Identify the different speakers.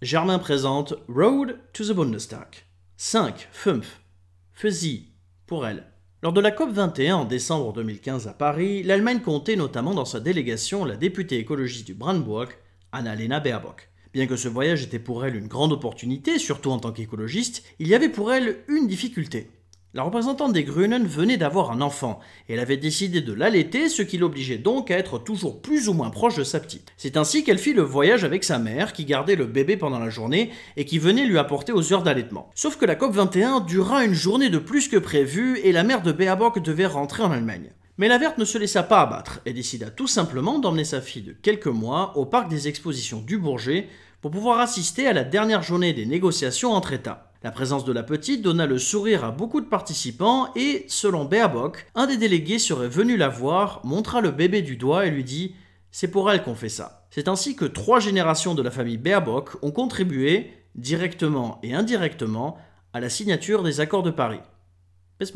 Speaker 1: Germain présente Road to the Bundestag. 5. Fünf. Für sie. Pour elle. Lors de la COP 21 en décembre 2015 à Paris, l'Allemagne comptait notamment dans sa délégation la députée écologiste du Brandenburg, Annalena Baerbock. Bien que ce voyage était pour elle une grande opportunité, surtout en tant qu'écologiste, il y avait pour elle une difficulté. La représentante des Grünen venait d'avoir un enfant, et elle avait décidé de l'allaiter, ce qui l'obligeait donc à être toujours plus ou moins proche de sa petite. C'est ainsi qu'elle fit le voyage avec sa mère, qui gardait le bébé pendant la journée et qui venait lui apporter aux heures d'allaitement. Sauf que la COP21 dura une journée de plus que prévu, et la mère de Beabock devait rentrer en Allemagne. Mais la Verte ne se laissa pas abattre et décida tout simplement d'emmener sa fille de quelques mois au parc des expositions du Bourget pour pouvoir assister à la dernière journée des négociations entre États. La présence de la petite donna le sourire à beaucoup de participants et, selon Baerbock, un des délégués serait venu la voir, montra le bébé du doigt et lui dit C'est pour elle qu'on fait ça. C'est ainsi que trois générations de la famille Baerbock ont contribué, directement et indirectement, à la signature des accords de Paris. Bis